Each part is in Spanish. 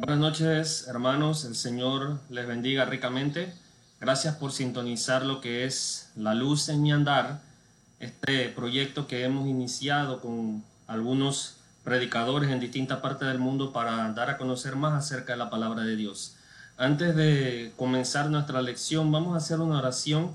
Buenas noches, hermanos. El Señor les bendiga ricamente. Gracias por sintonizar lo que es La Luz en mi andar, este proyecto que hemos iniciado con algunos predicadores en distintas partes del mundo para dar a conocer más acerca de la palabra de Dios. Antes de comenzar nuestra lección, vamos a hacer una oración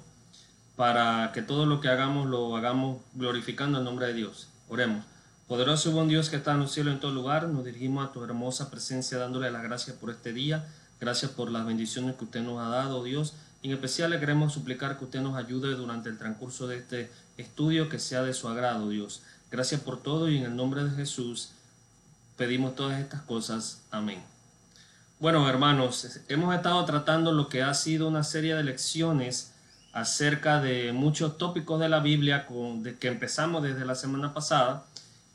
para que todo lo que hagamos lo hagamos glorificando el nombre de Dios. Oremos. Poderoso y buen Dios que está en el cielo en todo lugar, nos dirigimos a tu hermosa presencia dándole las gracias por este día, gracias por las bendiciones que usted nos ha dado, Dios. En especial le queremos suplicar que usted nos ayude durante el transcurso de este estudio, que sea de su agrado, Dios. Gracias por todo y en el nombre de Jesús pedimos todas estas cosas. Amén. Bueno, hermanos, hemos estado tratando lo que ha sido una serie de lecciones acerca de muchos tópicos de la Biblia con, de, que empezamos desde la semana pasada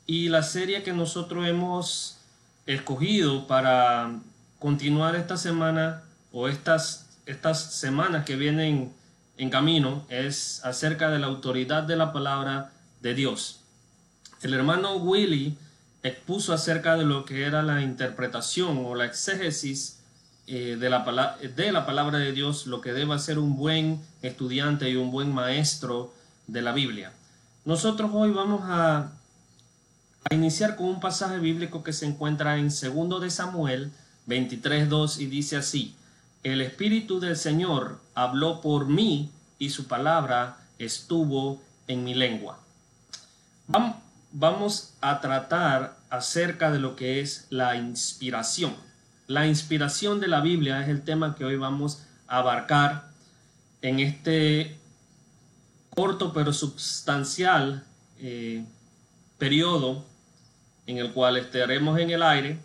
y la serie que nosotros hemos escogido para continuar esta semana o estas, estas semanas que vienen en camino es acerca de la autoridad de la palabra de Dios. El hermano Willy expuso acerca de lo que era la interpretación o la exégesis eh, de, la de la palabra de Dios, lo que debe ser un buen estudiante y un buen maestro de la Biblia. Nosotros hoy vamos a a iniciar con un pasaje bíblico que se encuentra en 2 de Samuel 23.2 y dice así, el Espíritu del Señor habló por mí y su palabra estuvo en mi lengua. Vamos a tratar acerca de lo que es la inspiración. La inspiración de la Biblia es el tema que hoy vamos a abarcar en este corto pero sustancial eh, periodo en el cual estaremos en el aire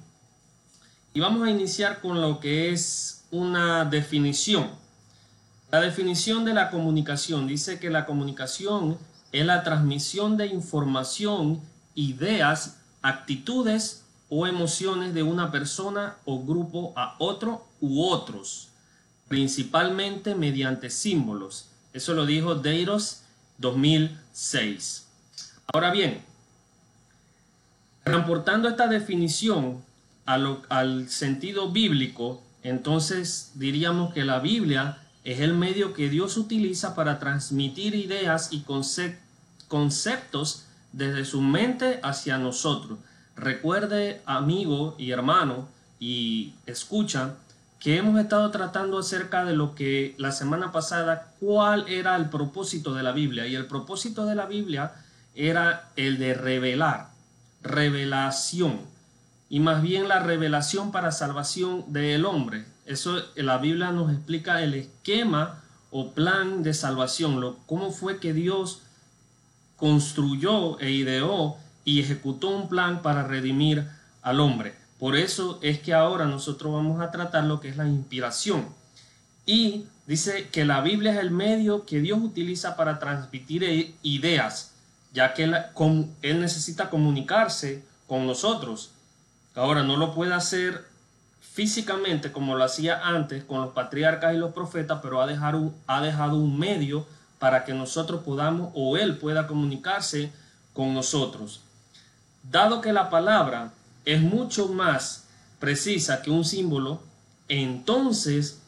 y vamos a iniciar con lo que es una definición. La definición de la comunicación dice que la comunicación es la transmisión de información, ideas, actitudes o emociones de una persona o grupo a otro u otros, principalmente mediante símbolos. Eso lo dijo Deiros 2006. Ahora bien, Transportando esta definición al sentido bíblico, entonces diríamos que la Biblia es el medio que Dios utiliza para transmitir ideas y conceptos desde su mente hacia nosotros. Recuerde, amigo y hermano, y escucha, que hemos estado tratando acerca de lo que la semana pasada, cuál era el propósito de la Biblia. Y el propósito de la Biblia era el de revelar revelación y más bien la revelación para salvación del hombre. Eso la Biblia nos explica el esquema o plan de salvación, lo, cómo fue que Dios construyó e ideó y ejecutó un plan para redimir al hombre. Por eso es que ahora nosotros vamos a tratar lo que es la inspiración. Y dice que la Biblia es el medio que Dios utiliza para transmitir ideas, ya que él, necesita comunicarse con nosotros. Ahora no lo puede hacer físicamente como lo hacía antes con los patriarcas y los profetas, pero ha dejado, ha dejado un medio para que nosotros podamos o él pueda comunicarse con nosotros. Dado que la palabra es mucho más precisa que un símbolo, entonces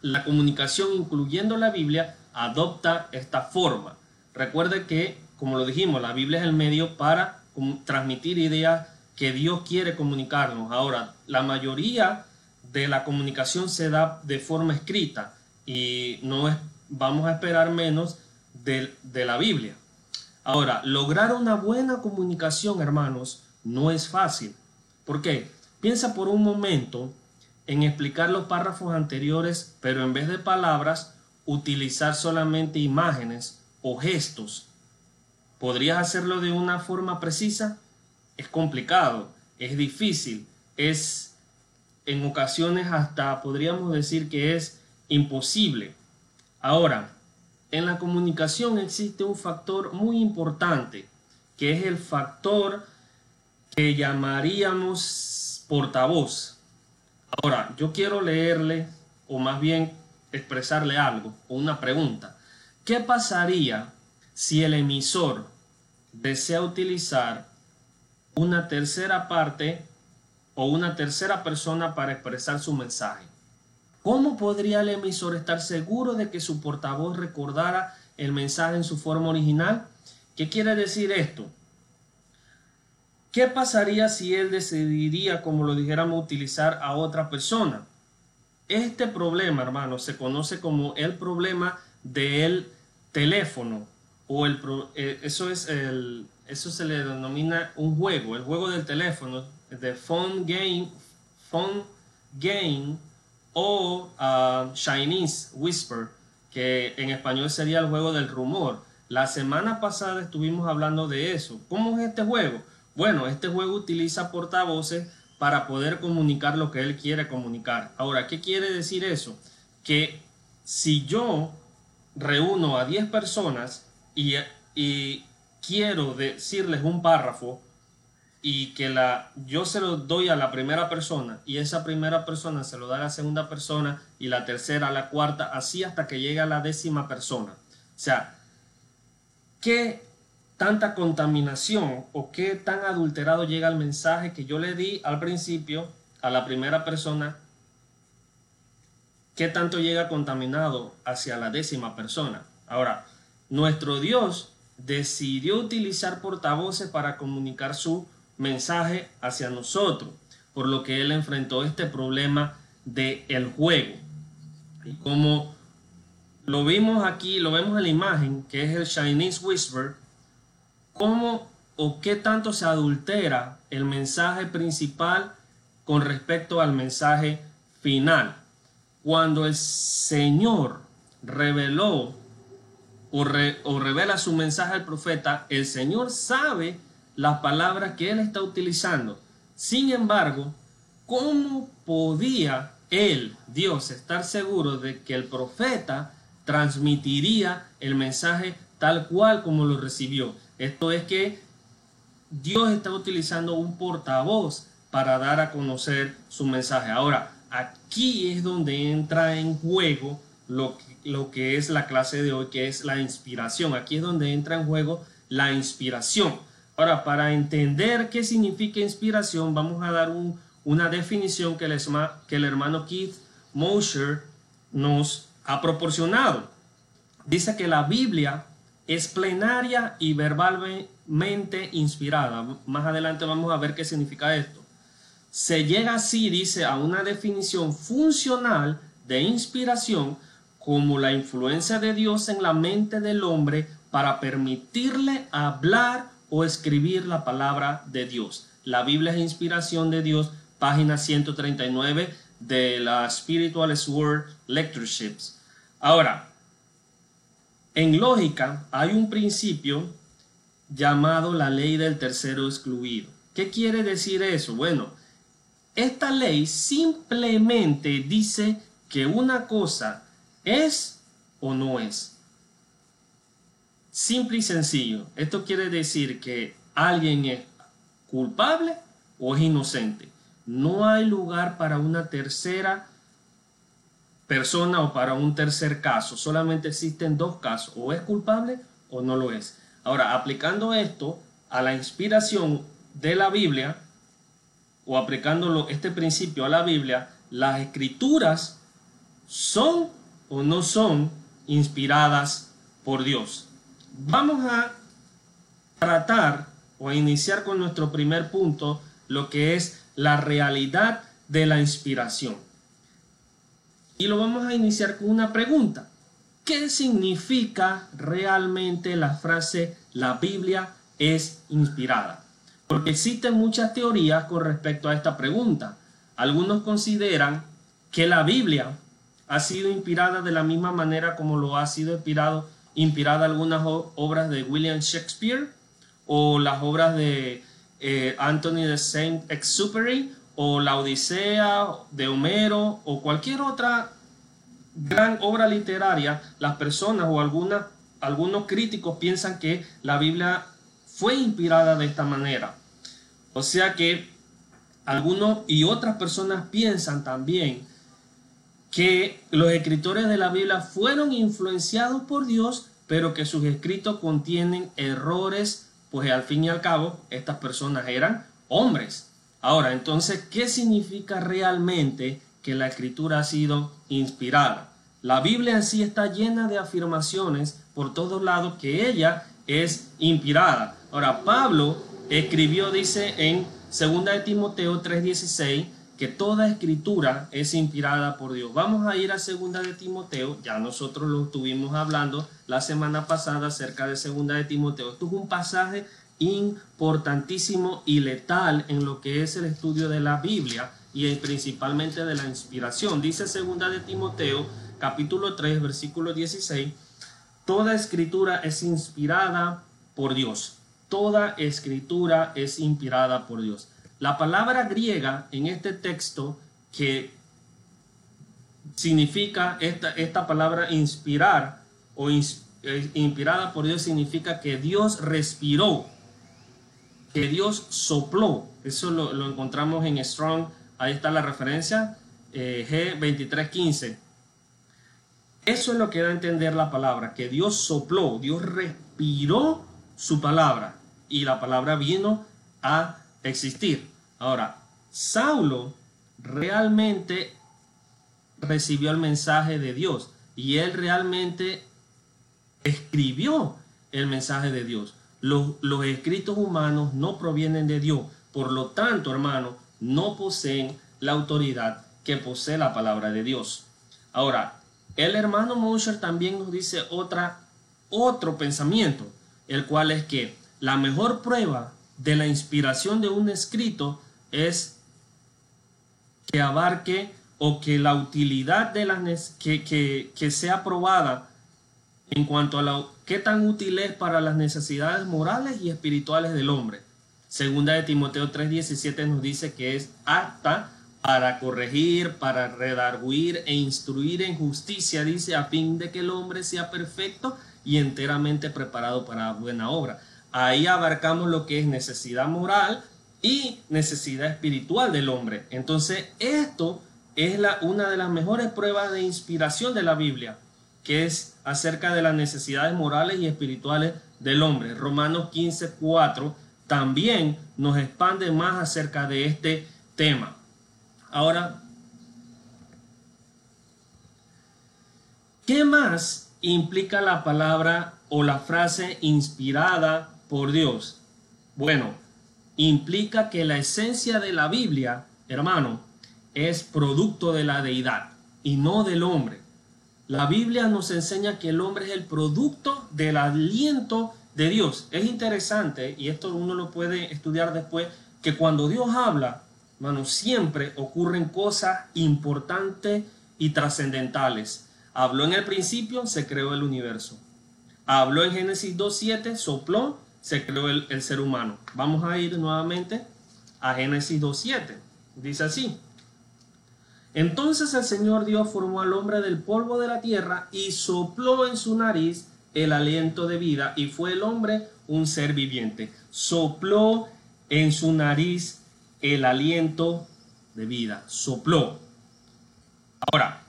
la comunicación, incluyendo la Biblia, adopta esta forma. Recuerde que como lo dijimos, la Biblia es el medio para transmitir ideas que Dios quiere comunicarnos. Ahora, la mayoría de la comunicación se da de forma escrita y no es, vamos a esperar menos de, de la Biblia. Ahora, lograr una buena comunicación, hermanos, no es fácil. ¿Por qué? Piensa por un momento en explicar los párrafos anteriores, pero en vez de palabras, utilizar solamente imágenes o gestos ¿Podrías hacerlo de una forma precisa? Es complicado, es difícil, es en ocasiones hasta podríamos decir que es imposible. Ahora, en la comunicación existe un factor muy importante, que es el factor que llamaríamos portavoz. Ahora, yo quiero leerle, o más bien expresarle algo, o una pregunta. ¿Qué pasaría si el emisor desea utilizar una tercera parte o una tercera persona para expresar su mensaje. ¿Cómo podría el emisor estar seguro de que su portavoz recordara el mensaje en su forma original? ¿Qué quiere decir esto? ¿Qué pasaría si él decidiría, como lo dijéramos, utilizar a otra persona? Este problema, hermano, se conoce como el problema del teléfono o el eh, eso es el eso se le denomina un juego, el juego del teléfono, de phone game, phone game o uh, Chinese Whisper, que en español sería el juego del rumor. La semana pasada estuvimos hablando de eso. ¿Cómo es este juego? Bueno, este juego utiliza portavoces para poder comunicar lo que él quiere comunicar. Ahora, ¿qué quiere decir eso? Que si yo reúno a 10 personas y, quiero decirles un párrafo y que la, yo se lo doy a la primera persona y esa primera persona se lo da a la segunda persona y la tercera a la cuarta, así hasta que llegue a la décima persona. O sea, ¿qué tanta contaminación o qué tan adulterado llega el mensaje que yo le di al principio a la primera persona? ¿Qué tanto llega contaminado hacia la décima persona? Ahora, nuestro Dios decidió utilizar portavoces para comunicar su mensaje hacia nosotros, por lo que él enfrentó este problema del el juego. Y como lo vimos aquí, lo vemos en la imagen, que es el Chinese Whisper, cómo o qué tanto se adultera el mensaje principal con respecto al mensaje final. Cuando el Señor reveló o, revela su mensaje al profeta, el Señor sabe las palabras que él está utilizando. Sin embargo, ¿cómo podía él, Dios, estar seguro de que el profeta transmitiría el mensaje tal cual como lo recibió? Esto es que Dios está utilizando un portavoz para dar a conocer su mensaje. Ahora, aquí es donde entra en juego lo lo que es la clase de hoy, que es la inspiración. Aquí es donde entra en juego la inspiración. Ahora, para entender qué significa inspiración, vamos a dar una definición que el, que el hermano Keith Mosher nos ha proporcionado. Dice que la Biblia es plenaria y verbalmente inspirada. Más adelante vamos a ver qué significa esto. Se llega así, dice, a una definición funcional de inspiración como la influencia de Dios en la mente del hombre para permitirle hablar o escribir la palabra de Dios. La Biblia es inspiración de Dios, página 139 de la Spiritual Sword Lectureships. Ahora, en lógica hay un principio llamado la ley del tercero excluido. ¿Qué quiere decir eso? Bueno, esta ley simplemente dice que una cosa ¿Es o no es? Simple y sencillo. Esto quiere decir que alguien es culpable o es inocente. No hay lugar para una tercera persona o para un tercer caso. Solamente existen dos casos. O es culpable o no lo es. Ahora, aplicando esto a la inspiración de la Biblia, o aplicándolo este principio a la Biblia, las escrituras son o no son inspiradas por Dios. Vamos a tratar o a iniciar con nuestro primer punto, lo que es la realidad de la inspiración. Y lo vamos a iniciar con una pregunta. ¿Qué significa realmente la frase la Biblia es inspirada? Porque existen muchas teorías con respecto a esta pregunta. Algunos consideran que la Biblia ha sido inspirada de la misma manera como lo ha sido inspirado, inspirada algunas obras de William Shakespeare o las obras de eh, Anthony de Saint-Exupéry o la Odisea de Homero o cualquier otra gran obra literaria, las personas o algunas, algunos críticos piensan que la Biblia fue inspirada de esta manera. O sea que algunos y otras personas piensan también que los escritores de la Biblia fueron influenciados por Dios, pero que sus escritos contienen errores, pues al fin y al cabo estas personas eran hombres. Ahora, entonces, ¿qué significa realmente que la escritura ha sido inspirada? La Biblia en sí está llena de afirmaciones por todos lados que ella es inspirada. Ahora, Pablo escribió, dice en 2 de Timoteo 3:16, que toda escritura es inspirada por Dios. Vamos a ir a 2 de Timoteo, ya nosotros lo estuvimos hablando la semana pasada acerca de 2 de Timoteo. Esto es un pasaje importantísimo y letal en lo que es el estudio de la Biblia y principalmente de la inspiración. Dice segunda de Timoteo, capítulo 3, versículo 16, toda escritura es inspirada por Dios. Toda escritura es inspirada por Dios. La palabra griega en este texto que significa esta, esta palabra inspirar o eh, inspirada por Dios significa que Dios respiró que Dios sopló. Eso lo, encontramos en Strong. Ahí está la referencia, eh, G2315. Eso es lo que da a entender la palabra, que Dios sopló, Dios respiró su palabra y la palabra vino a existir. Ahora, Saulo realmente recibió el mensaje de Dios y él realmente escribió el mensaje de Dios los, escritos humanos no provienen de Dios. Por lo tanto, hermano, no poseen la autoridad que posee la palabra de Dios. Ahora, el hermano Mosher también nos dice otro pensamiento, el cual es que la mejor prueba de la inspiración de un escrito es que abarque o que la utilidad de las que, que, que sea probada en cuanto a la, qué tan útil es para las necesidades morales y espirituales del hombre. Segunda de Timoteo 3:17 nos dice que es apta para corregir, para redarguir e instruir en justicia, dice, a fin de que el hombre sea perfecto y enteramente preparado para buena obra. Ahí abarcamos lo que es necesidad moral y necesidad espiritual del hombre. Entonces, esto es una de las mejores pruebas de inspiración de la Biblia que es acerca de las necesidades morales y espirituales del hombre. Romanos 15, 4 también nos expande más acerca de este tema. Ahora, ¿qué más implica la palabra o la frase inspirada por Dios? Bueno, implica que la esencia de la Biblia, hermano, es producto de la deidad y no del hombre. La Biblia nos enseña que el hombre es el producto del aliento de Dios. Es interesante, y esto uno lo puede estudiar después, que cuando Dios habla, hermano, siempre ocurren cosas importantes y trascendentales. Habló en el principio, se creó el universo. Habló en Génesis 2.7, sopló, se creó el, el ser humano. Vamos a ir nuevamente a Génesis 2.7. Dice así. Entonces el Señor Dios formó al hombre del polvo de la tierra y sopló en su nariz el aliento de vida y fue el hombre un ser viviente. Sopló en su nariz el aliento de vida. Sopló. Ahora,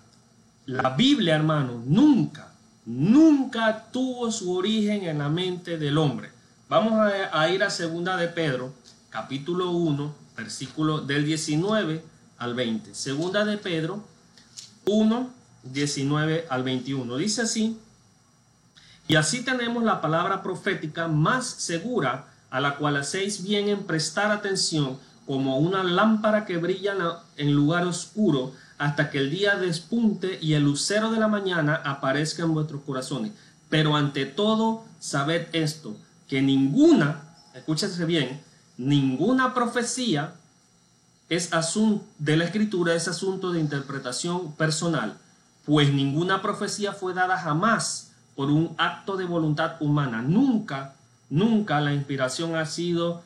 la Biblia, hermano, nunca, nunca tuvo su origen en la mente del hombre. Vamos a, ir a segunda de Pedro, capítulo 1, versículo del 19 al 20. Segunda de Pedro 1, 19 al 21. Dice así, y así tenemos la palabra profética más segura a la cual hacéis bien en prestar atención como una lámpara que brilla en lugar oscuro hasta que el día despunte y el lucero de la mañana aparezca en vuestros corazones. Pero ante todo, sabed esto, que ninguna, escúchese bien, ninguna profecía es asunto de la escritura es asunto de interpretación personal, pues ninguna profecía fue dada jamás por un acto de voluntad humana. Nunca, nunca la inspiración ha sido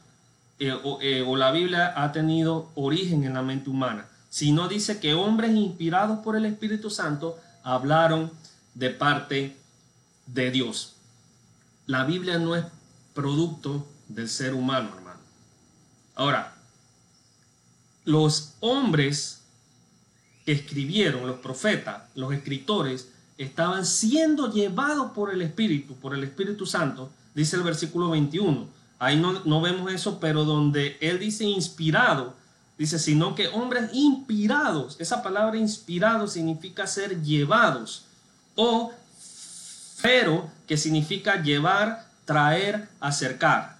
eh, eh, o, la Biblia ha tenido origen en la mente humana, sino dice que hombres inspirados por el Espíritu Santo hablaron de parte de Dios. La Biblia no es producto del ser humano, hermano. Ahora, los hombres que escribieron, los profetas, los escritores, estaban siendo llevados por el Espíritu, por el Espíritu Santo, dice el versículo 21. Ahí no, no vemos eso, pero donde él dice inspirado, Dice, sino que hombres inspirados. Esa palabra inspirado significa ser llevados. O fero, que significa llevar, traer, acercar.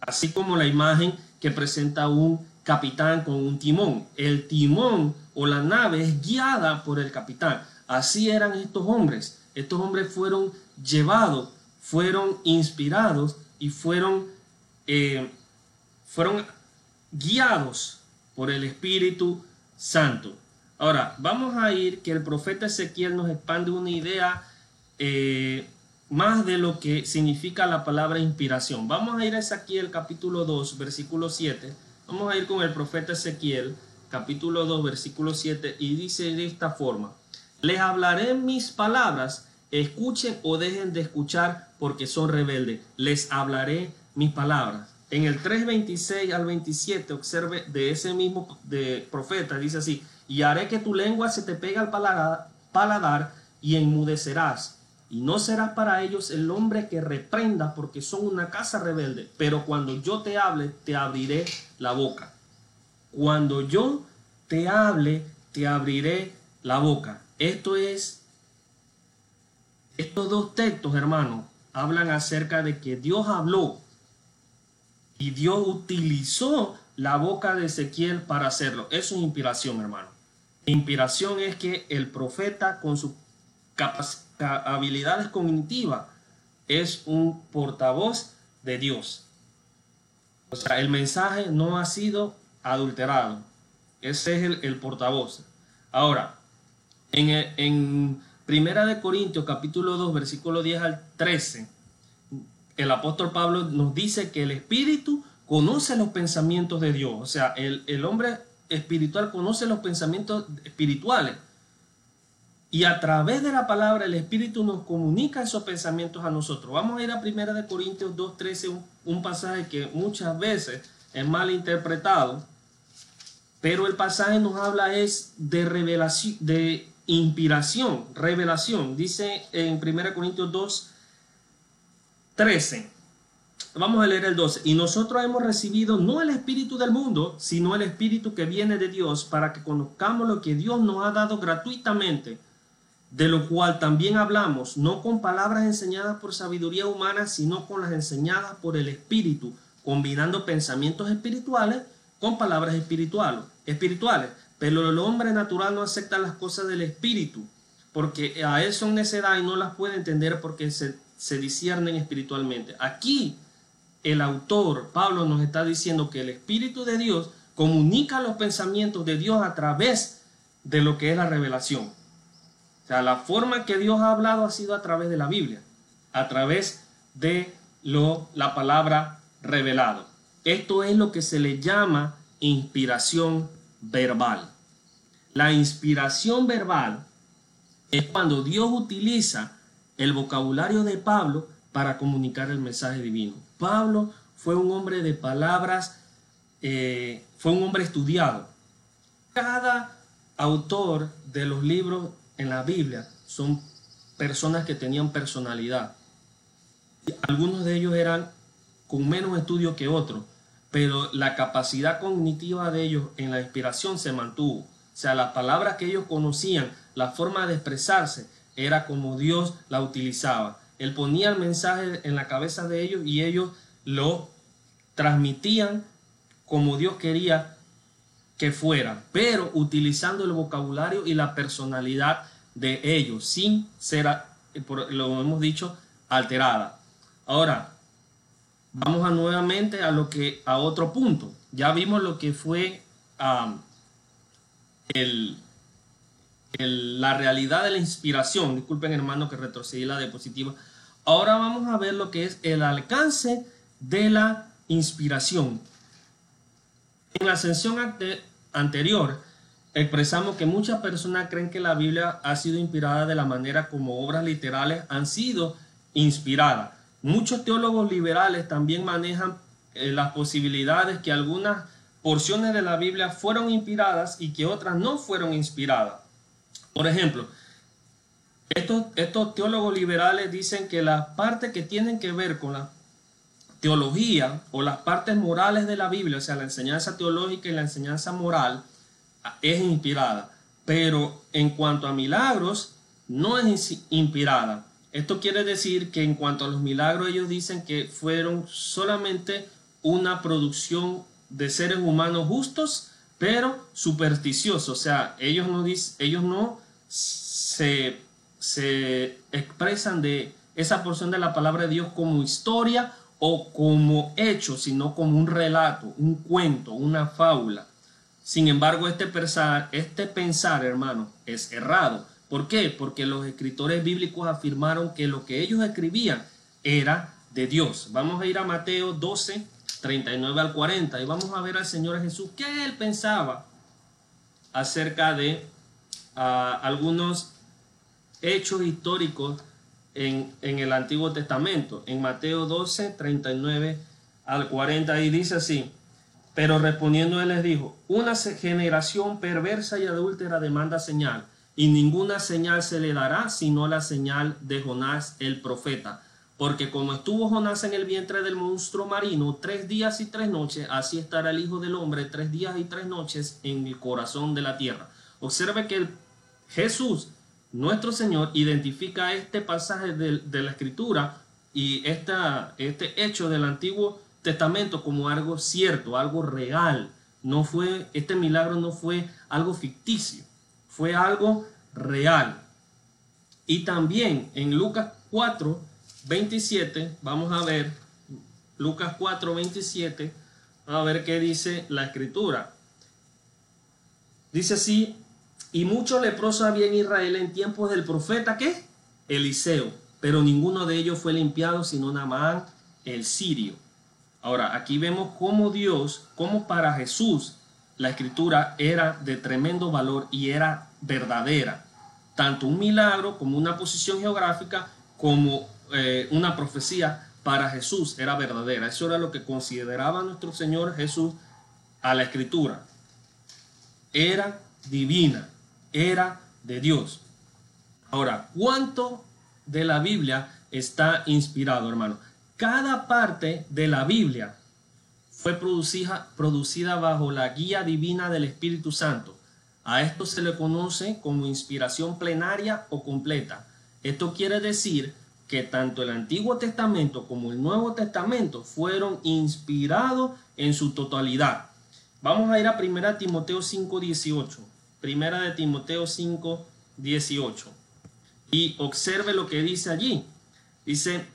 Así como la imagen que presenta un capitán con un timón. El timón o la nave es guiada por el capitán. Así eran estos hombres. Estos hombres fueron llevados, fueron inspirados y fueron, eh, fueron guiados por el Espíritu Santo. Ahora, vamos a ir que el profeta Ezequiel nos expande una idea eh, más de lo que significa la palabra inspiración. Vamos a ir a Ezequiel capítulo 2, versículo 7. Vamos a ir con el profeta Ezequiel capítulo 2, versículo 7 y dice de esta forma, les hablaré mis palabras, escuchen o dejen de escuchar porque son rebeldes. Les hablaré mis palabras. En el 3.26 al 27, observe de ese mismo de profeta, dice así, y haré que tu lengua se te pegue al paladar, paladar y enmudecerás. Y no serás para ellos el hombre que reprenda porque son una casa rebelde. Pero cuando yo te hable, te abriré la boca. Cuando yo te hable, te abriré la boca. Esto es, estos dos textos, hermanos, hablan acerca de que Dios habló y Dios utilizó la boca de Ezequiel para hacerlo. Eso es inspiración, hermano. Inspiración es que el profeta con sus habilidades cognitivas es un portavoz de Dios. O sea, el mensaje no ha sido adulterado. Ese es el, portavoz. Ahora, en, en Primera de Corintios capítulo 2 versículo 10 al 13, el apóstol Pablo nos dice que el espíritu conoce los pensamientos de Dios. O sea, el, hombre espiritual conoce los pensamientos espirituales. Y a través de la palabra el Espíritu nos comunica esos pensamientos a nosotros. Vamos a ir a 1 Corintios 2.13, un, un pasaje que muchas veces es mal interpretado, pero el pasaje nos habla es de revelación, de inspiración, revelación. Dice en 1 Corintios 2, 13. Vamos a leer el 12. Y nosotros hemos recibido no el espíritu del mundo, sino el espíritu que viene de Dios para que conozcamos lo que Dios nos ha dado gratuitamente, de lo cual también hablamos, no con palabras enseñadas por sabiduría humana, sino con las enseñadas por el espíritu, combinando pensamientos espirituales con palabras espirituales. Pero el hombre natural no acepta las cosas del espíritu, porque a él son necedad y no las puede entender porque se se disciernen espiritualmente. Aquí el autor, Pablo, nos está diciendo que el Espíritu de Dios comunica los pensamientos de Dios a través de lo que es la revelación. O sea, la forma que Dios ha hablado ha sido a través de la Biblia, a través de lo, la palabra revelado. Esto es lo que se le llama inspiración verbal. La inspiración verbal es cuando Dios utiliza el vocabulario de Pablo para comunicar el mensaje divino. Pablo fue un hombre de palabras, eh, fue un hombre estudiado. Cada autor de los libros en la Biblia son personas que tenían personalidad. Algunos de ellos eran con menos estudio que otros, pero la capacidad cognitiva de ellos en la inspiración se mantuvo. O sea, las palabras que ellos conocían, la forma de expresarse, era como Dios la utilizaba. Él ponía el mensaje en la cabeza de ellos y ellos lo transmitían como Dios quería que fuera, pero utilizando el vocabulario y la personalidad de ellos, sin ser, lo hemos dicho, alterada. Ahora, vamos a nuevamente a lo que, a otro punto. Ya vimos lo que fue la realidad de la inspiración. Disculpen hermano que retrocedí la diapositiva. Ahora vamos a ver lo que es el alcance de la inspiración. En la sesión anterior expresamos que muchas personas creen que la Biblia ha sido inspirada de la manera como obras literales han sido inspiradas. Muchos teólogos liberales también manejan eh, las posibilidades que algunas porciones de la Biblia fueron inspiradas y que otras no fueron inspiradas. Por ejemplo, estos, teólogos liberales dicen que las partes que tienen que ver con las teología o las partes morales de la Biblia, o sea, la enseñanza teológica y la enseñanza moral, es inspirada. Pero en cuanto a milagros, no es inspirada. Esto quiere decir que en cuanto a los milagros, ellos dicen que fueron solamente una producción de seres humanos justos, pero supersticiosos. O sea, ellos no, ellos no se, se expresan de esa porción de la palabra de Dios como historia o como hecho, sino como un relato, un cuento, una fábula. Sin embargo, este pensar, este pensar, hermano, es errado. ¿Por qué? Porque los escritores bíblicos afirmaron que lo que ellos escribían era de Dios. Vamos a ir a Mateo 12, 39 al 40 y vamos a ver al Señor Jesús qué él pensaba acerca de ah, algunos hechos históricos en, el Antiguo Testamento. En Mateo 12, 39 al 40, y dice así, pero respondiendo él les dijo, una generación perversa y adúltera demanda señal, y ninguna señal se le dará sino la señal de Jonás el profeta. Porque como estuvo Jonás en el vientre del monstruo marino tres días y tres noches, así estará el Hijo del Hombre tres días y tres noches en el corazón de la tierra. Observe que Jesús nuestro Señor identifica este pasaje de, la Escritura y esta, este hecho del Antiguo Testamento como algo cierto, algo real. No fue, este milagro no fue algo ficticio, fue algo real. Y también en Lucas 4, 27, vamos a ver, Lucas 4, 27, a ver qué dice la escritura. Dice así, y muchos leprosos había en Israel en tiempos del profeta, ¿qué? Eliseo. Pero ninguno de ellos fue limpiado, sino Naamán el sirio. Ahora, aquí vemos cómo Dios, cómo para Jesús la escritura era de tremendo valor y era verdadera. Tanto un milagro como una posición geográfica, como eh, una profecía para Jesús era verdadera. Eso era lo que consideraba nuestro Señor Jesús a la escritura. Era divina era de Dios. Ahora, ¿cuánto de la Biblia está inspirado, hermano? Cada parte de la Biblia fue producida, bajo la guía divina del Espíritu Santo. A esto se le conoce como inspiración plenaria o completa. Esto quiere decir que tanto el Antiguo Testamento como el Nuevo Testamento fueron inspirados en su totalidad. Vamos a ir a 1 Timoteo 5:18. Primera de Timoteo 5, 18. Y observe lo que dice allí. Dice,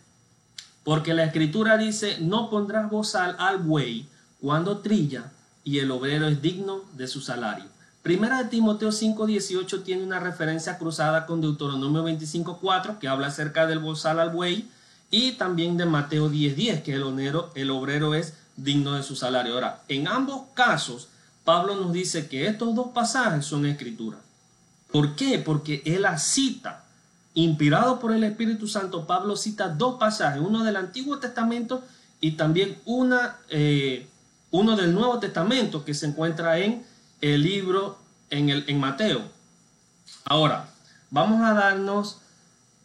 porque la escritura dice, no pondrás bozal al buey cuando trilla y el obrero es digno de su salario. Primera de Timoteo 5, 18 tiene una referencia cruzada con Deuteronomio 25, 4 que habla acerca del bozal al buey y también de Mateo 10, 10 que el, obrero, el obrero es digno de su salario. Ahora, en ambos casos, Pablo nos dice que estos dos pasajes son escritura. ¿Por qué? Porque él cita. Inspirado por el Espíritu Santo, Pablo cita dos pasajes, uno del Antiguo Testamento y también una, eh, uno del Nuevo Testamento que se encuentra en el libro, en, el, en Mateo. Ahora, vamos a darnos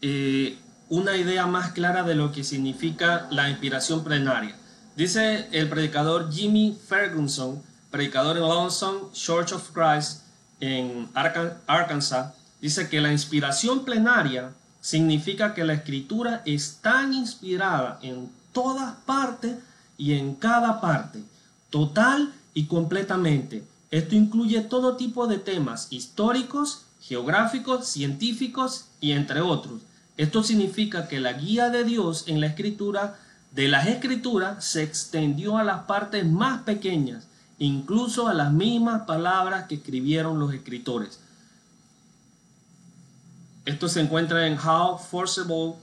eh, una idea más clara de lo que significa la inspiración plenaria. Dice el predicador Jimmy Ferguson predicador en Lonesome Church of Christ en Arkansas, dice que la inspiración plenaria significa que la escritura es tan inspirada en todas partes y en cada parte, total y completamente. Esto incluye todo tipo de temas históricos, geográficos, científicos y entre otros. Esto significa que la guía de Dios en la escritura de las escrituras se extendió a las partes más pequeñas incluso a las mismas palabras que escribieron los escritores. Esto se encuentra en How Forcible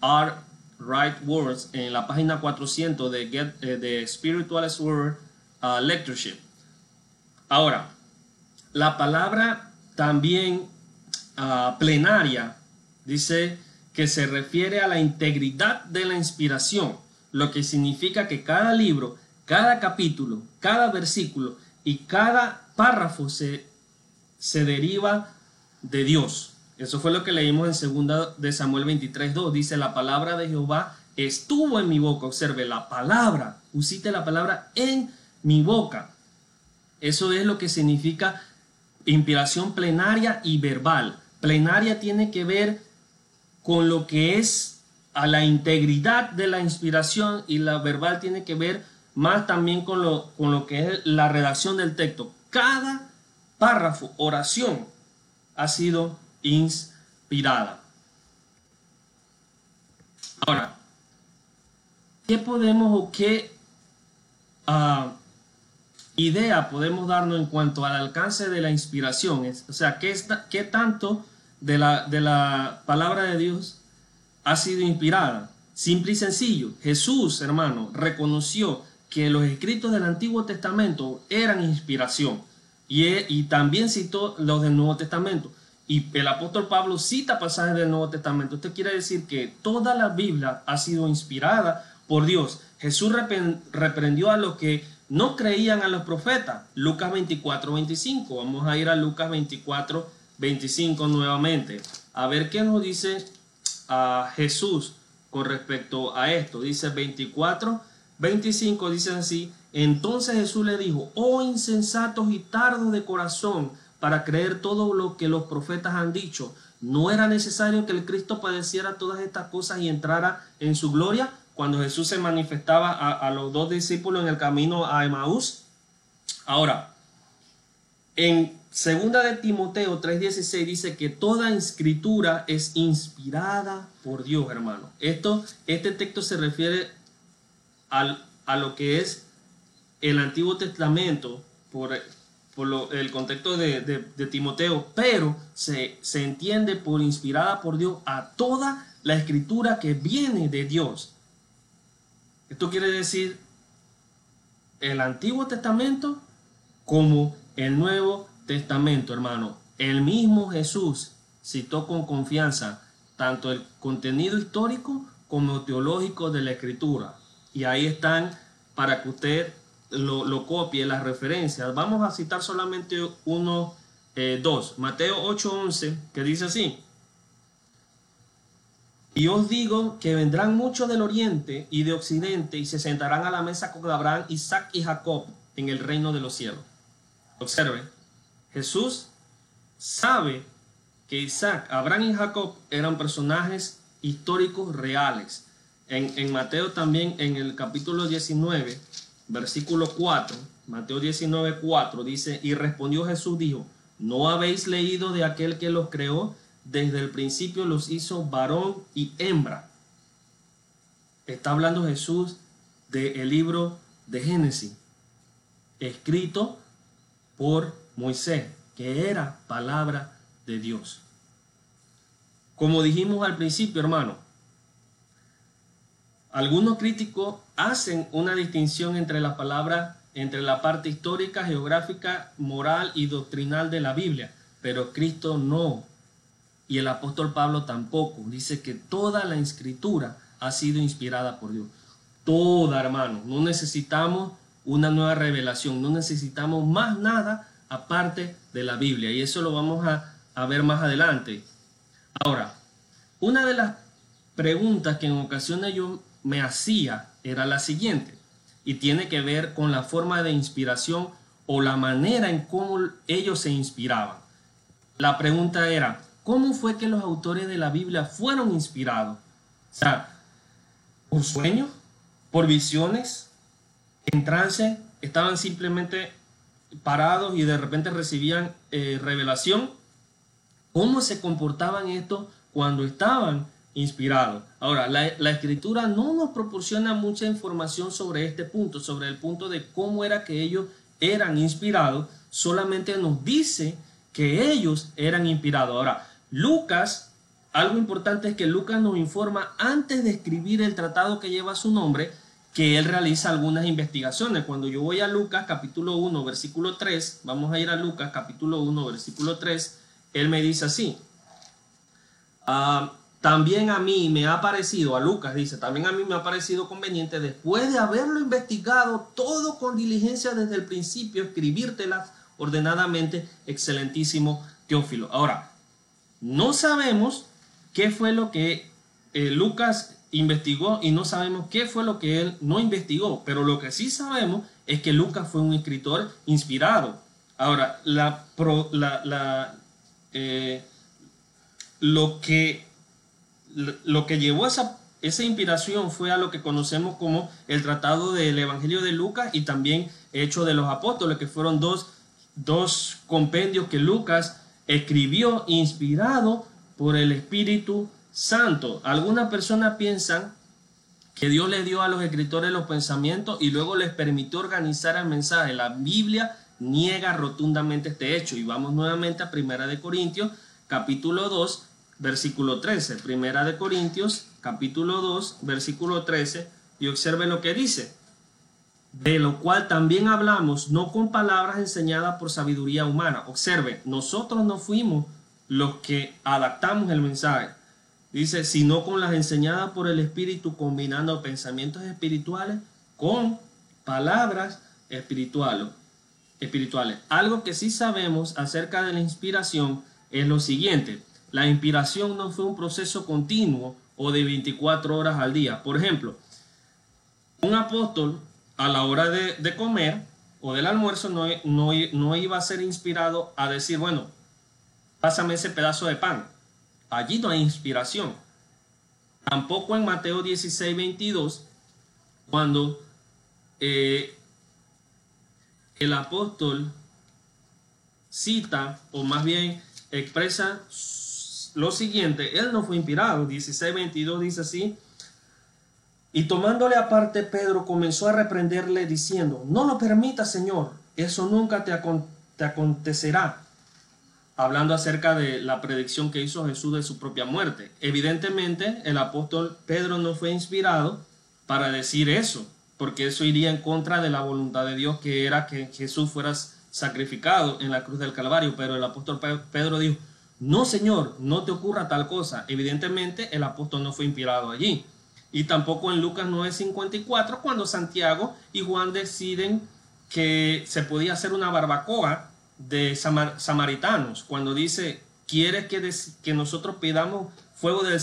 Are Right Words en la página 400 de, Get, eh, Spiritualist Word uh, Lectureship. Ahora, la palabra también uh, plenaria dice que se refiere a la integridad de la inspiración, lo que significa que cada libro cada capítulo, cada versículo y cada párrafo se, se deriva de Dios. Eso fue lo que leímos en 2 de Samuel 23.2. Dice, la palabra de Jehová estuvo en mi boca. Observe, la palabra, usiste la palabra en mi boca. Eso es lo que significa inspiración plenaria y verbal. Plenaria tiene que ver con lo que es a la integridad de la inspiración y la verbal tiene que ver más también con lo, con lo que es la redacción del texto. Cada párrafo, oración, ha sido inspirada. Ahora, ¿qué podemos o qué uh, idea podemos darnos en cuanto al alcance de la inspiración? O sea, ¿qué, qué tanto de la, de la palabra de Dios ha sido inspirada? Simple y sencillo. Jesús, hermano, reconoció que los escritos del Antiguo Testamento eran inspiración y, y también citó los del Nuevo Testamento. Y el apóstol Pablo cita pasajes del Nuevo Testamento. Esto quiere decir que toda la Biblia ha sido inspirada por Dios. Jesús reprendió a los que no creían a los profetas. Lucas 24, 25. Vamos a ir a Lucas 24, 25 nuevamente. A ver qué nos dice a Jesús con respecto a esto. Dice 24, 25, dice así. Entonces Jesús le dijo, oh insensatos y tardos de corazón para creer todo lo que los profetas han dicho. ¿No era necesario que el Cristo padeciera todas estas cosas y entrara en su gloria? Cuando Jesús se manifestaba a, los dos discípulos en el camino a Emaús. Ahora, en segunda de Timoteo 3:16 dice que toda escritura es inspirada por Dios, hermano. Esto, este texto se refiere a lo que es el Antiguo Testamento por, por el contexto de, Timoteo, pero se, se entiende por inspirada por Dios a toda la escritura que viene de Dios. Esto quiere decir el Antiguo Testamento como el Nuevo Testamento, hermano. El mismo Jesús citó con confianza tanto el contenido histórico como teológico de la escritura. Y ahí están para que usted lo, copie, las referencias. Vamos a citar solamente uno, eh, dos. Mateo 8:11, que dice así. Y os digo que vendrán muchos del oriente y de occidente y se sentarán a la mesa con Abraham, Isaac y Jacob en el reino de los cielos. Observe, Jesús sabe que Isaac, Abraham y Jacob eran personajes históricos reales. En, Mateo también, en el capítulo 19, versículo 4, Mateo 19, 4, dice, y respondió Jesús, dijo, ¿no habéis leído de aquel que los creó? Desde el principio los hizo varón y hembra. Está hablando Jesús del libro de Génesis, escrito por Moisés, que era palabra de Dios. Como dijimos al principio, hermano, algunos críticos hacen una distinción entre la palabra, entre la parte histórica, geográfica, moral y doctrinal de la Biblia, pero Cristo no. Y el apóstol Pablo tampoco. Dice que toda la escritura ha sido inspirada por Dios. Toda, hermano. No necesitamos una nueva revelación, no necesitamos más nada aparte de la Biblia. Y eso lo vamos a, a ver más adelante. Ahora, una de las preguntas que en ocasiones yo me hacía era la siguiente y tiene que ver con la forma de inspiración o la manera en cómo ellos se inspiraban. La pregunta era, ¿cómo fue que los autores de la Biblia fueron inspirados? O sea, ¿por sueños? ¿Por visiones? ¿En trance? ¿Estaban simplemente parados y de repente recibían eh, revelación? ¿Cómo se comportaban estos cuando estaban inspirado. Ahora, la, escritura no nos proporciona mucha información sobre este punto, sobre el punto de cómo era que ellos eran inspirados, solamente nos dice que ellos eran inspirados. Ahora, Lucas, algo importante es que Lucas nos informa antes de escribir el tratado que lleva su nombre, que él realiza algunas investigaciones. Cuando yo voy a Lucas capítulo 1, versículo 3, vamos a ir a Lucas capítulo 1, versículo 3, él me dice así. Ah, también a mí me ha parecido, a Lucas dice, también a mí me ha parecido conveniente, después de haberlo investigado todo con diligencia desde el principio, escribírtelas ordenadamente, excelentísimo Teófilo. Ahora, no sabemos qué fue lo que eh, Lucas investigó y no sabemos qué fue lo que él no investigó, pero lo que sí sabemos es que Lucas fue un escritor inspirado. Ahora, la, la, eh, lo, que, lo que llevó esa, esa inspiración fue a lo que conocemos como el tratado del Evangelio de Lucas y también Hecho de los Apóstoles, que fueron dos, dos compendios que Lucas escribió inspirado por el Espíritu Santo. Algunas personas piensan que Dios le dio a los escritores los pensamientos y luego les permitió organizar el mensaje. La Biblia niega rotundamente este hecho. Y vamos nuevamente a Primera de Corintios, capítulo 2, versículo 13. Primera de Corintios, capítulo 2, versículo 13. Y observe lo que dice. De lo cual también hablamos, no con palabras enseñadas por sabiduría humana. Observe, nosotros no fuimos los que adaptamos el mensaje. Dice, sino con las enseñadas por el Espíritu, combinando pensamientos espirituales con palabras espirituales espirituales. Algo que sí sabemos acerca de la inspiración es lo siguiente. La inspiración no fue un proceso continuo o de 24 horas al día. Por ejemplo, un apóstol a la hora de, comer o del almuerzo no, no, no, iba a ser inspirado a decir, bueno, pásame ese pedazo de pan. Allí no hay inspiración. Tampoco en Mateo 16, 22, cuando eh, el apóstol cita, o más bien expresa lo siguiente, él no fue inspirado, 16.22 dice así, y tomándole aparte Pedro comenzó a reprenderle diciendo, no lo permita Señor, eso nunca te, te acontecerá, hablando acerca de la predicción que hizo Jesús de su propia muerte. Evidentemente el apóstol Pedro no fue inspirado para decir eso, porque eso iría en contra de la voluntad de Dios, que era que Jesús fuera sacrificado en la cruz del Calvario. Pero el apóstol Pedro dijo, no Señor, no te ocurra tal cosa. Evidentemente el apóstol no fue inspirado allí. Y tampoco en Lucas 9:54, cuando Santiago y Juan deciden que se podía hacer una barbacoa de samaritanos, cuando dice, ¿quieres que, que nosotros pidamos fuego del,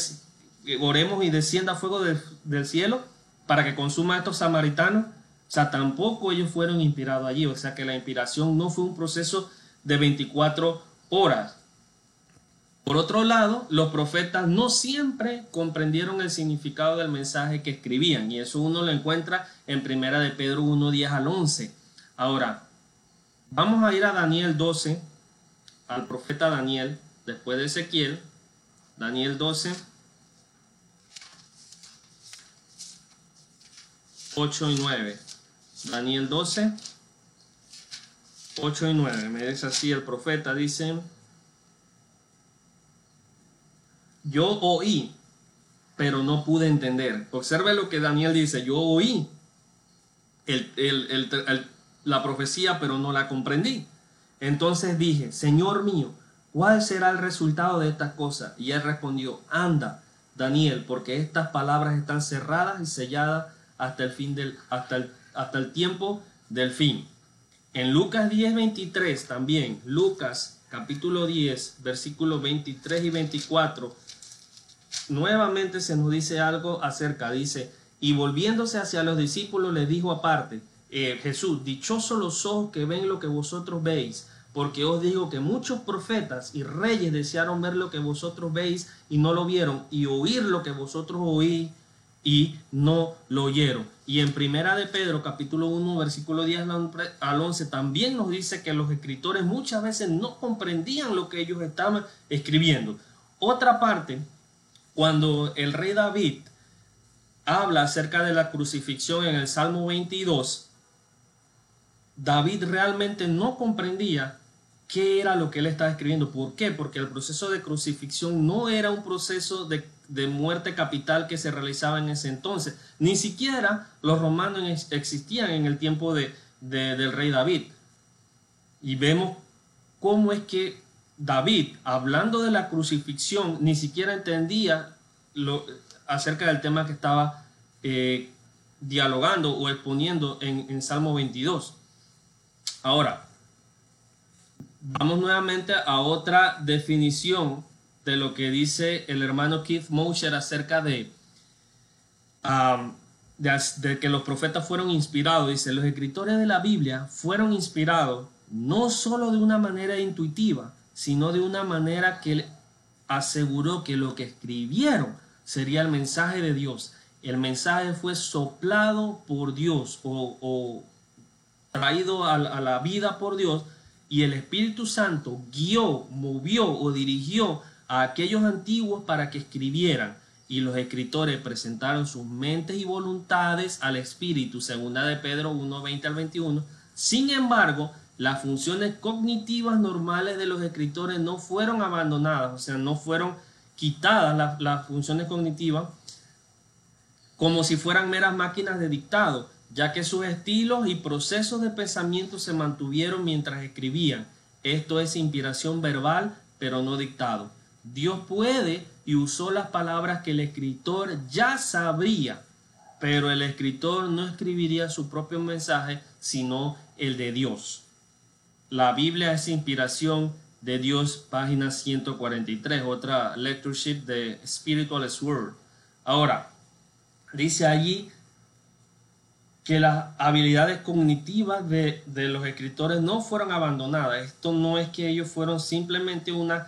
oremos y descienda fuego del cielo? para que consuma estos samaritanos. O sea, tampoco ellos fueron inspirados allí. O sea que la inspiración no fue un proceso de 24 horas. Por otro lado, los profetas no siempre comprendieron el significado del mensaje que escribían. Y eso uno lo encuentra en Primera de Pedro 1, 10 al 11. Ahora, vamos a ir a Daniel 12, al profeta Daniel, después de Ezequiel. Daniel 12 8 y 9. Daniel 12, 8 y 9. Me dice así el profeta, dice, yo oí, pero no pude entender. Observe lo que Daniel dice, yo oí la profecía, pero no la comprendí. Entonces dije, Señor mío, ¿cuál será el resultado de estas cosas? Y él respondió, anda, Daniel, porque estas palabras están cerradas y selladas hasta el, fin del, hasta el, hasta el tiempo del fin. En Lucas 10, 23 también, Lucas capítulo 10, versículos 23 y 24, nuevamente se nos dice algo acerca, dice, y volviéndose hacia los discípulos les dijo aparte, eh, Jesús, dichosos los ojos que ven lo que vosotros veis, porque os digo que muchos profetas y reyes desearon ver lo que vosotros veis y no lo vieron, y oír lo que vosotros oís y no lo oyeron. Y en Primera de Pedro, capítulo 1, versículo 10 al 11, también nos dice que los escritores muchas veces no comprendían lo que ellos estaban escribiendo. Otra parte, cuando el rey David habla acerca de la crucifixión en el Salmo 22, David realmente no comprendía qué era lo que él estaba escribiendo. ¿Por qué? Porque el proceso de crucifixión no era un proceso de de muerte capital que se realizaba en ese entonces. Ni siquiera los romanos existían en el tiempo de, del rey David. Y vemos cómo es que David, hablando de la crucifixión, ni siquiera entendía lo, acerca del tema que estaba eh, dialogando o exponiendo en, Salmo 22. Ahora, vamos nuevamente a otra definición de lo que dice el hermano Keith Mosher acerca de de, que los profetas fueron inspirados. Dice, los escritores de la Biblia fueron inspirados no solo de una manera intuitiva, sino de una manera que aseguró que lo que escribieron sería el mensaje de Dios. El mensaje fue soplado por Dios o, traído a, a la vida por Dios y el Espíritu Santo guió, movió o dirigió a aquellos antiguos para que escribieran y los escritores presentaron sus mentes y voluntades al Espíritu, segunda de Pedro 1, 20 al 21. Sin embargo, las funciones cognitivas normales de los escritores no fueron abandonadas, o sea, no fueron quitadas las, funciones cognitivas como si fueran meras máquinas de dictado, ya que sus estilos y procesos de pensamiento se mantuvieron mientras escribían. Esto es inspiración verbal, pero no dictado. Dios puede y usó las palabras que el escritor ya sabría, pero el escritor no escribiría su propio mensaje, sino el de Dios. La Biblia es inspiración de Dios, página 143, otra lectureship de Spiritual Word. Ahora, dice allí que las habilidades cognitivas de, de, los escritores no fueron abandonadas. Esto no es que ellos fueron simplemente una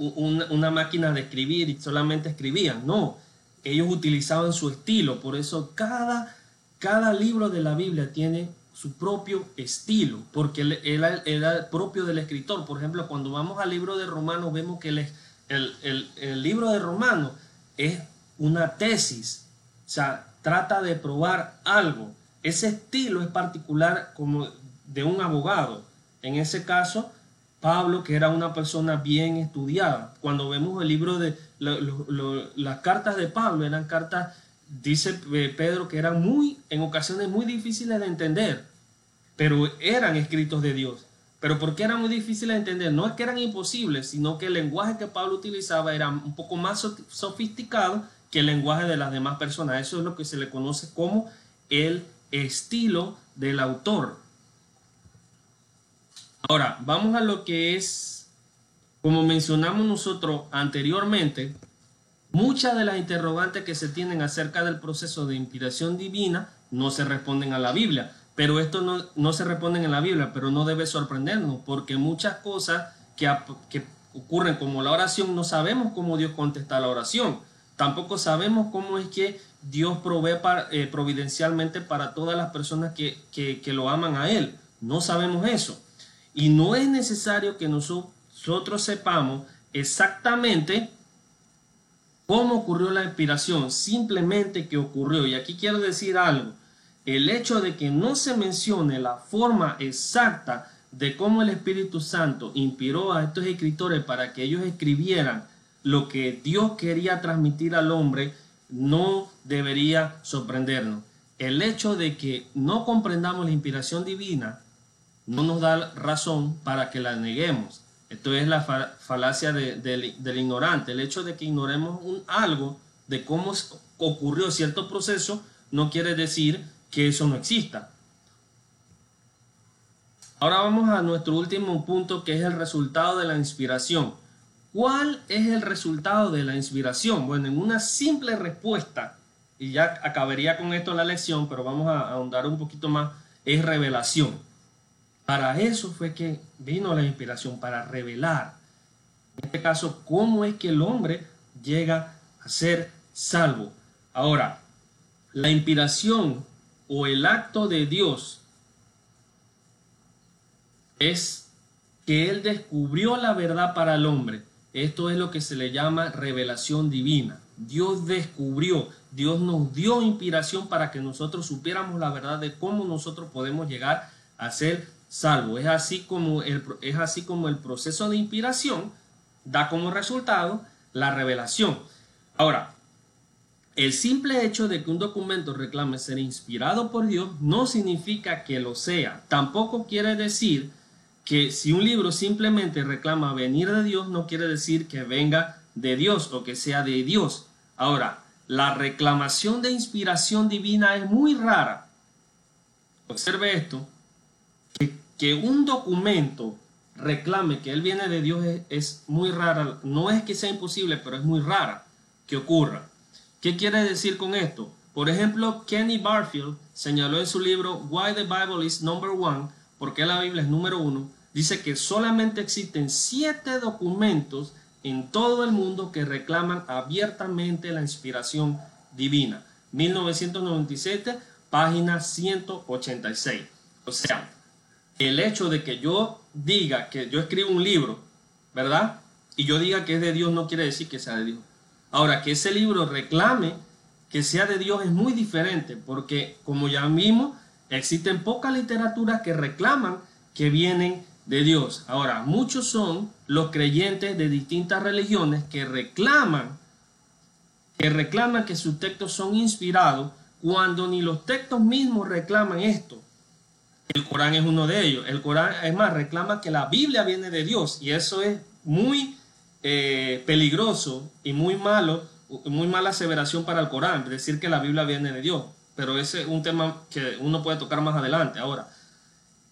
una, máquina de escribir y solamente escribían, no, ellos utilizaban su estilo, por eso cada, cada libro de la Biblia tiene su propio estilo, porque él, era propio del escritor. Por ejemplo, cuando vamos al libro de Romanos, vemos que el, el, el, libro de Romanos es una tesis, o sea, trata de probar algo. Ese estilo es particular como de un abogado. En ese caso, Pablo, que era una persona bien estudiada. Cuando vemos el libro de las cartas de Pablo, eran cartas, dice eh, Pedro, que eran muy, en ocasiones muy difíciles de entender, pero eran escritos de Dios. Pero ¿por qué eran muy difíciles de entender? No es que eran imposibles, sino que el lenguaje que Pablo utilizaba era un poco más sofisticado que el lenguaje de las demás personas. Eso es lo que se le conoce como el estilo del autor. Ahora, vamos a lo que es, como mencionamos nosotros anteriormente, muchas de las interrogantes que se tienen acerca del proceso de inspiración divina no se responden a la Biblia. Pero esto no, no se responden en la Biblia, pero no debe sorprendernos, porque muchas cosas que, que ocurren como la oración, no sabemos cómo Dios contesta la oración. Tampoco sabemos cómo es que Dios provee eh, providencialmente para todas las personas que, que lo aman a Él. No sabemos eso. Y no es necesario que nosotros sepamos exactamente cómo ocurrió la inspiración, simplemente que ocurrió. Y aquí quiero decir algo. El hecho de que no se mencione la forma exacta de cómo el Espíritu Santo inspiró a estos escritores para que ellos escribieran lo que Dios quería transmitir al hombre, no debería sorprendernos. El hecho de que no comprendamos la inspiración divina no nos da razón para que la neguemos. Esto es la falacia del ignorante. El hecho de que ignoremos algo de cómo ocurrió cierto proceso no quiere decir que eso no exista. Ahora vamos a nuestro último punto que es el resultado de la inspiración. ¿Cuál es el resultado de la inspiración? Bueno, en una simple respuesta, y ya acabaría con esto la lección, pero vamos a ahondar un poquito más, es revelación. Para eso fue que vino la inspiración, para revelar, en este caso, cómo es que el hombre llega a ser salvo. Ahora, la inspiración o el acto de Dios es que Él descubrió la verdad para el hombre. Esto es lo que se le llama revelación divina. Dios descubrió, Dios nos dio inspiración para que nosotros supiéramos la verdad de cómo nosotros podemos llegar a ser salvo. Es así como el, es así como el proceso de inspiración da como resultado la revelación. Ahora, el simple hecho de que un documento reclame ser inspirado por Dios no significa que lo sea. Tampoco quiere decir que si un libro simplemente reclama venir de Dios, no quiere decir que venga de Dios o que sea de Dios. Ahora, la reclamación de inspiración divina es muy rara. Observe esto que un documento reclame que él viene de Dios es, muy rara. No es que sea imposible, pero es muy rara que ocurra. ¿Qué quiere decir con esto? Por ejemplo, Kenny Barfield señaló en su libro Why the Bible is Number One, ¿por qué la Biblia es número uno? Dice que solamente existen siete documentos en todo el mundo que reclaman abiertamente la inspiración divina. 1997, página 186. O sea, el hecho de que yo diga que yo escribo un libro, ¿verdad? Y yo diga que es de Dios no quiere decir que sea de Dios. Ahora, que ese libro reclame que sea de Dios es muy diferente, porque como ya vimos, existen pocas literaturas que reclaman que vienen de Dios. Ahora, muchos son los creyentes de distintas religiones que reclaman que reclaman que sus textos son inspirados cuando ni los textos mismos reclaman esto. El Corán es uno de ellos. El Corán, es más, reclama que la Biblia viene de Dios y eso es muy eh, peligroso y muy malo, muy mala aseveración para el Corán, decir que la Biblia viene de Dios. Pero ese es un tema que uno puede tocar más adelante. Ahora,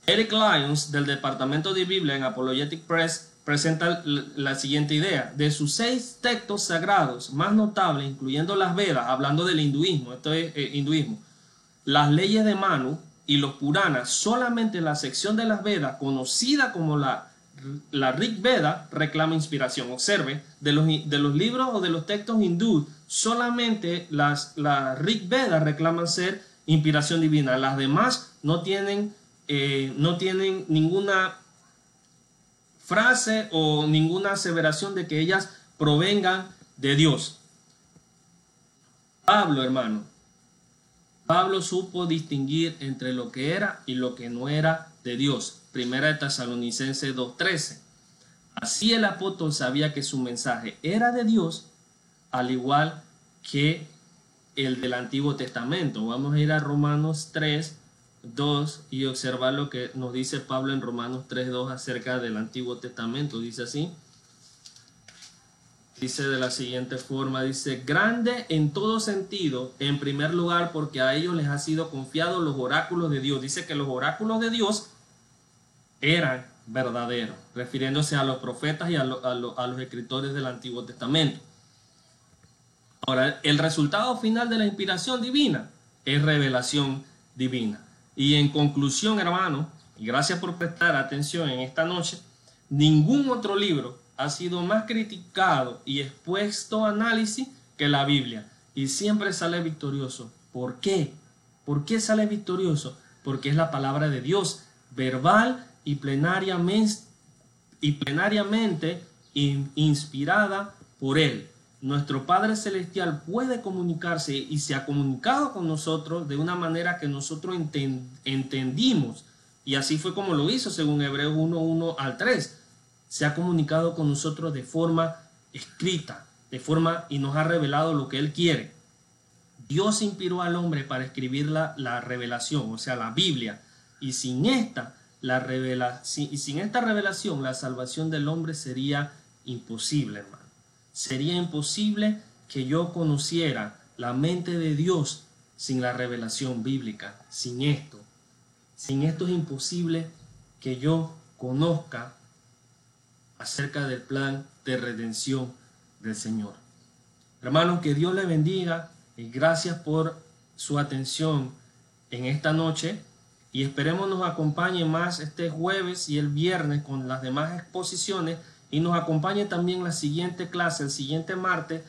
Eric Lyons del Departamento de Biblia en Apologetic Press presenta la siguiente idea. De sus seis textos sagrados más notables, incluyendo las Vedas, hablando del hinduismo, esto es eh, hinduismo, las leyes de Manu y los Puranas, solamente la sección de las Vedas, conocida como la la Rig Veda reclama inspiración. Observe, de los, de los libros o de los textos hindú, solamente las, la Rig Veda reclaman ser inspiración divina. Las demás no tienen, eh, no tienen ninguna frase o ninguna aseveración de que ellas provengan de Dios. Pablo, hermano, Pablo supo distinguir entre lo que era y lo que no era de Dios. Primera de Tesalonicenses 2.13. Así el apóstol sabía que su mensaje era de Dios, al igual que el del Antiguo Testamento. Vamos a ir a Romanos 3, 2 y observar lo que nos dice Pablo en Romanos 3, 2 acerca del Antiguo Testamento. Dice así. Dice de la siguiente forma, dice, grande en todo sentido, en primer lugar porque a ellos les ha sido confiado los oráculos de Dios. Dice que los oráculos de Dios eran verdaderos, refiriéndose a los profetas y a, los escritores del Antiguo Testamento. Ahora, el resultado final de la inspiración divina es revelación divina. Y en conclusión, hermano, y gracias por prestar atención en esta noche, ningún otro libro ha sido más criticado y expuesto análisis que la Biblia. Y siempre sale victorioso. ¿Por qué? ¿Por qué sale victorioso? Porque es la palabra de Dios, verbal y plenariamente, inspirada por Él. Nuestro Padre Celestial puede comunicarse y se ha comunicado con nosotros de una manera que nosotros entendimos. Y así fue como lo hizo según Hebreos 1, 1 al 3. Se ha comunicado con nosotros de forma escrita, de forma y nos ha revelado lo que Él quiere. Dios inspiró al hombre para escribir la, la revelación, o sea, la Biblia. Y sin esta la revelación, y sin esta revelación la salvación del hombre sería imposible, hermano. Sería imposible que yo conociera la mente de Dios sin la revelación bíblica, sin esto. Sin esto es imposible que yo conozca acerca del plan de redención del Señor. Hermanos, que Dios le bendiga y gracias por su atención en esta noche y esperemos nos acompañe más este jueves y el viernes con las demás exposiciones y nos acompañe también la siguiente clase, el siguiente martes,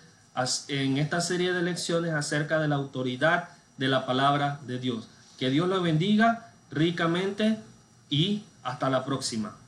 en esta serie de lecciones acerca de la autoridad de la palabra de Dios. Que Dios lo bendiga ricamente y hasta la próxima.